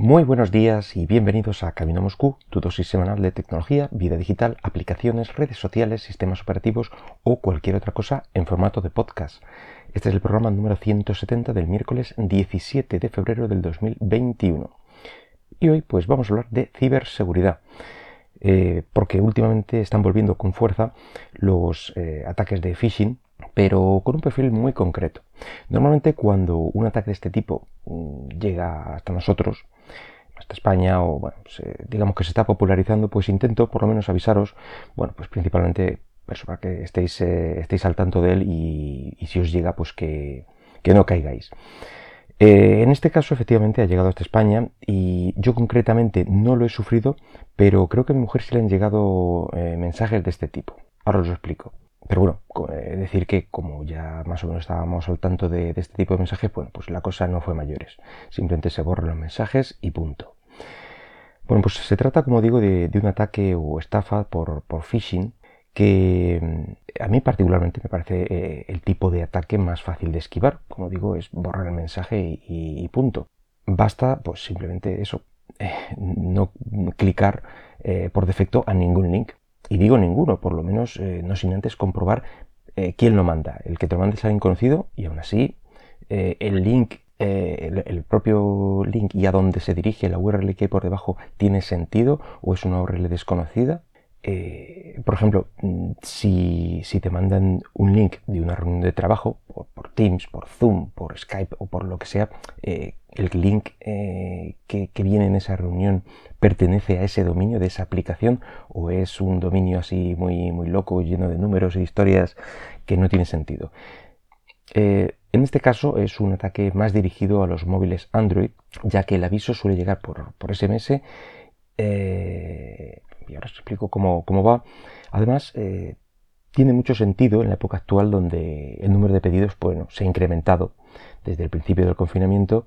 Muy buenos días y bienvenidos a Camino Moscú, tu dosis semanal de tecnología, vida digital, aplicaciones, redes sociales, sistemas operativos o cualquier otra cosa en formato de podcast. Este es el programa número 170 del miércoles 17 de febrero del 2021. Y hoy pues vamos a hablar de ciberseguridad. Eh, porque últimamente están volviendo con fuerza los eh, ataques de phishing, pero con un perfil muy concreto. Normalmente cuando un ataque de este tipo mm, llega hasta nosotros, España o bueno, pues, eh, digamos que se está popularizando, pues intento por lo menos avisaros, bueno, pues principalmente pues, para que estéis, eh, estéis al tanto de él y, si os llega, pues que, no caigáis. Eh, en este caso, efectivamente, ha llegado hasta España y yo concretamente no lo he sufrido, pero creo que a mi mujer sí le han llegado mensajes de este tipo. Ahora os lo explico. Pero bueno, decir que como ya más o menos estábamos al tanto de, este tipo de mensajes, bueno, pues la cosa no fue mayores. Simplemente se borran los mensajes y punto. Bueno, pues se trata, como digo, de, un ataque o estafa por, phishing que mm, a mí particularmente me parece eh, el tipo de ataque más fácil de esquivar. Como digo, es borrar el mensaje y, punto. Basta, pues simplemente eso, eh, no clicar eh, por defecto a ningún link. Y digo ninguno, por lo menos no sin antes comprobar quién lo manda. El que te lo mande es alguien conocido y aún así el link eh, el, propio link y a dónde se dirige la URL que hay por debajo tiene sentido o es una URL desconocida. Eh, por ejemplo, mm, si, te mandan un link de una reunión de trabajo por, Teams, por Zoom, por Skype o por lo que sea, eh, el link que, viene en esa reunión pertenece a ese dominio de esa aplicación o es un dominio así muy, muy loco, lleno de números e historias que no tiene sentido. En este caso es un ataque más dirigido a los móviles Android, ya que el aviso suele llegar por, SMS. Eh, y ahora os explico cómo, va. Además, eh, tiene mucho sentido en la época actual donde el número de pedidos bueno, se ha incrementado desde el principio del confinamiento.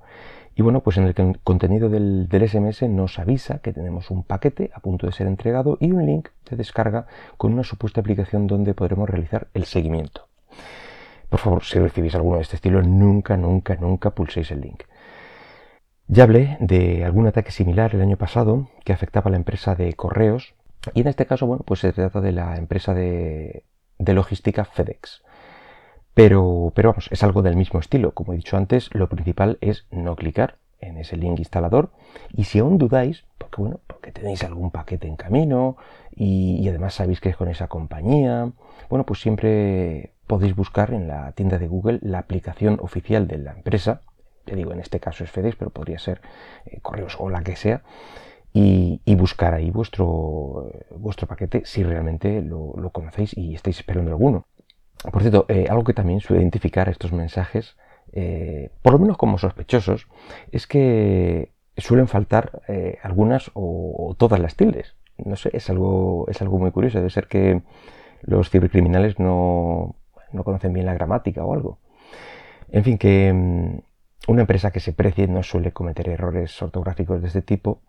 Y bueno, pues en el contenido del, SMS nos avisa que tenemos un paquete a punto de ser entregado y un link de descarga con una supuesta aplicación donde podremos realizar el seguimiento. Por favor, si recibís alguno de este estilo, nunca, nunca, nunca pulséis el link. Ya hablé de algún ataque similar el año pasado que afectaba a la empresa de correos y en este caso, bueno, pues se trata de la empresa de, logística FedEx. Pero, pero vamos, es algo del mismo estilo. Como he dicho antes, lo principal es no clicar en ese link instalador y si aún dudáis, porque bueno, porque tenéis algún paquete en camino y además sabéis que es con esa compañía, bueno, pues siempre podéis buscar en la tienda de Google la aplicación oficial de la empresa. Ya digo, en este caso es FedEx, pero podría ser eh, Correos o la que sea. Y, buscar ahí vuestro, vuestro paquete si realmente lo, conocéis y estáis esperando alguno. Por cierto, eh, algo que también suele identificar estos mensajes, eh, por lo menos como sospechosos, es que suelen faltar algunas o, todas las tildes. No sé, es algo, es algo muy curioso. Debe ser que los cibercriminales no, no conocen bien la gramática o algo. En fin, que mm, una empresa que se precie no suele cometer errores ortográficos de este tipo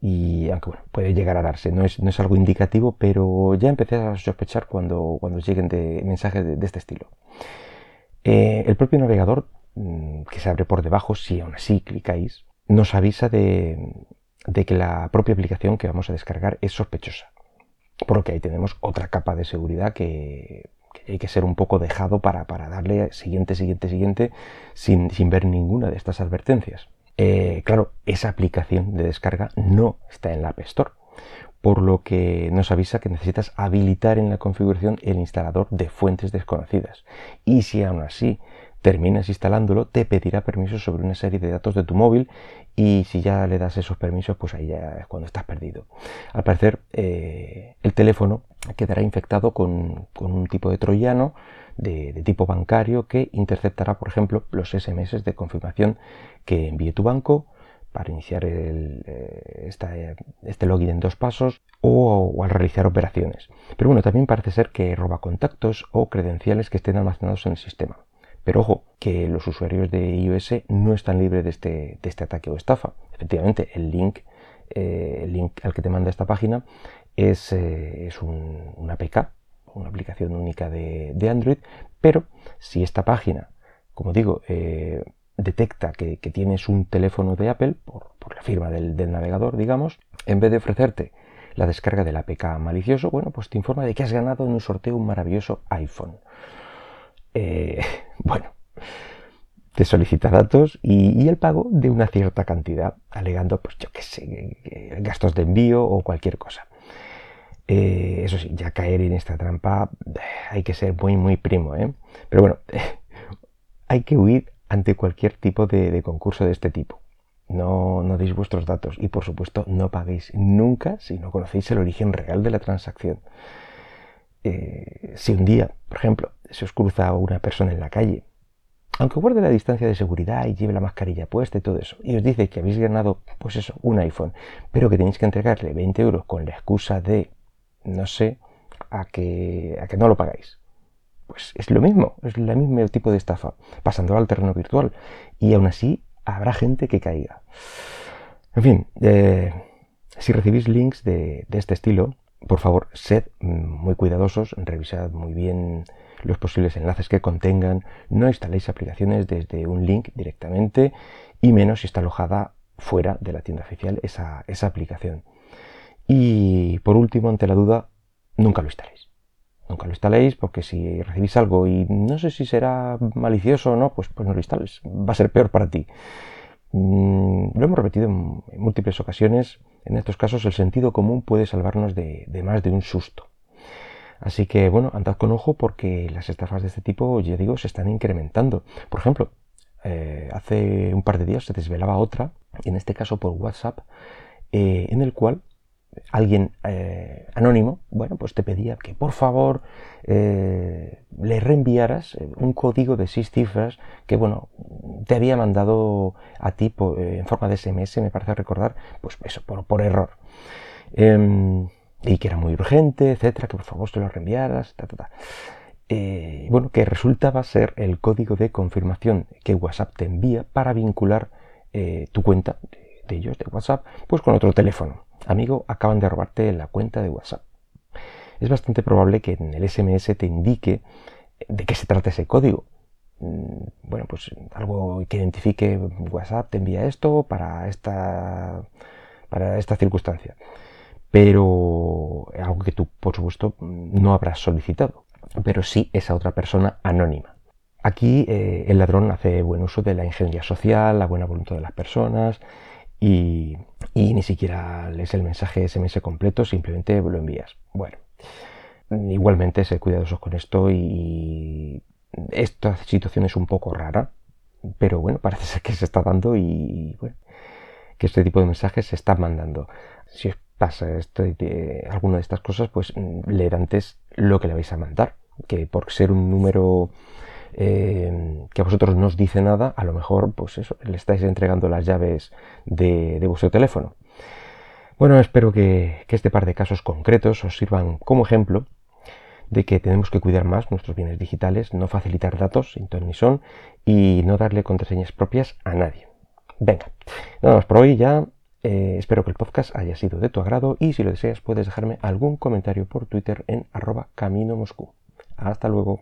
y aunque bueno, puede llegar a darse, no es, no es algo indicativo, pero ya empecé a sospechar cuando, cuando lleguen de mensajes de, este estilo. Eh, el propio navegador, mm, que se abre por debajo, si aún así clicáis, nos avisa de, de que la propia aplicación que vamos a descargar es sospechosa. Por lo que ahí tenemos otra capa de seguridad que hay que ser un poco dejado para, darle siguiente, siguiente, siguiente, sin, ver ninguna de estas advertencias. Eh, claro, esa aplicación de descarga no está en la App Store, por lo que nos avisa que necesitas habilitar en la configuración el instalador de fuentes desconocidas. Y si aún así terminas instalándolo, te pedirá permisos sobre una serie de datos de tu móvil y si ya le das esos permisos, pues ahí ya es cuando estás perdido. Al parecer, eh, el teléfono quedará infectado con, un tipo de troyano de, tipo bancario que interceptará, por ejemplo, los SMS de confirmación que envíe tu banco para iniciar eh, este login en dos pasos o, al realizar operaciones. Pero bueno, también parece ser que roba contactos o credenciales que estén almacenados en el sistema. Pero ojo, que los usuarios de iOS no están libres de este, este ataque o estafa. Efectivamente, eh, el link al que te manda esta página es, eh, es una APK, una aplicación única de, Android, pero si esta página, como digo, eh, detecta que, tienes un teléfono de Apple, por, la firma del, navegador, digamos, en vez de ofrecerte la descarga del APK malicioso, bueno, pues te informa de que has ganado en un sorteo un maravilloso iPhone. Eh, bueno, te solicita datos y, el pago de una cierta cantidad, alegando, pues yo qué sé, gastos de envío o cualquier cosa. Eh, eso sí, ya caer en esta trampa hay que ser muy, muy primo, ¿eh? Pero bueno, hay que huir ante cualquier tipo de, concurso de este tipo. No, no, deis vuestros datos y por supuesto no paguéis nunca si no conocéis el origen real de la transacción. Eh, si un día, por ejemplo, se os cruza una persona en la calle, aunque guarde la distancia de seguridad y lleve la mascarilla puesta y todo eso, y os dice que habéis ganado, pues eso, un iPhone, pero que tenéis que entregarle 20 euros con la excusa de, no sé, a que, a que no lo pagáis pues es lo mismo, es el mismo tipo de estafa, pasando al terreno virtual. Y aún así habrá gente que caiga. En fin, eh, si recibís links de, este estilo, por favor, sed muy cuidadosos, revisad muy bien los posibles enlaces que contengan, no instaléis aplicaciones desde un link directamente y menos si está alojada fuera de la tienda oficial esa, esa aplicación. Y por último, ante la duda, nunca lo instaléis. Nunca lo instaléis porque si recibís algo y no sé si será malicioso o no, pues, pues no lo instales. Va a ser peor para ti. Mm, lo hemos repetido en, múltiples ocasiones. En estos casos el sentido común puede salvarnos de, más de un susto. Así que bueno, andad con ojo porque las estafas de este tipo, ya digo, se están incrementando. Por ejemplo, eh, hace un par de días se desvelaba otra, en este caso por WhatsApp, eh, en el cual alguien eh, anónimo, bueno, pues te pedía que por favor eh, le reenviaras eh, un código de seis cifras que, bueno, te había mandado a ti en forma de SMS, me parece recordar, pues eso, por, error. Em, y que era muy urgente, etcétera, que por favor te lo reenviaras, ta. bueno, que resultaba ser el código de confirmación que WhatsApp te envía para vincular tu cuenta de ellos, de WhatsApp, pues con otro teléfono amigo, acaban de robarte la cuenta de WhatsApp. Es bastante probable que en el SMS te indique de qué se trata ese código. Mm, bueno, pues algo que identifique WhatsApp te envía esto para esta, para esta circunstancia. Pero algo que tú, por supuesto, no habrás solicitado. Pero sí esa otra persona anónima. Aquí eh, el ladrón hace buen uso de la ingeniería social, la buena voluntad de las personas y, ni siquiera lees el mensaje SMS completo, simplemente lo envías. Bueno, igualmente sé cuidadosos con esto y esta situación es un poco rara, pero bueno, parece ser que se está dando y bueno, que este tipo de mensajes se están mandando. Si os pasa esto de, alguna de estas cosas, pues leer antes lo que le vais a mandar, que por ser un número eh, que a vosotros no os dice nada, a lo mejor pues eso, le estáis entregando las llaves de, vuestro teléfono. Bueno, espero que, este par de casos concretos os sirvan como ejemplo de que tenemos que cuidar más nuestros bienes digitales, no facilitar datos sin ton ni son y no darle contraseñas propias a nadie. Venga, nada más por hoy ya. Eh, espero que el podcast haya sido de tu agrado y si lo deseas puedes dejarme algún comentario por Twitter en arroba camino Moscú. Hasta luego.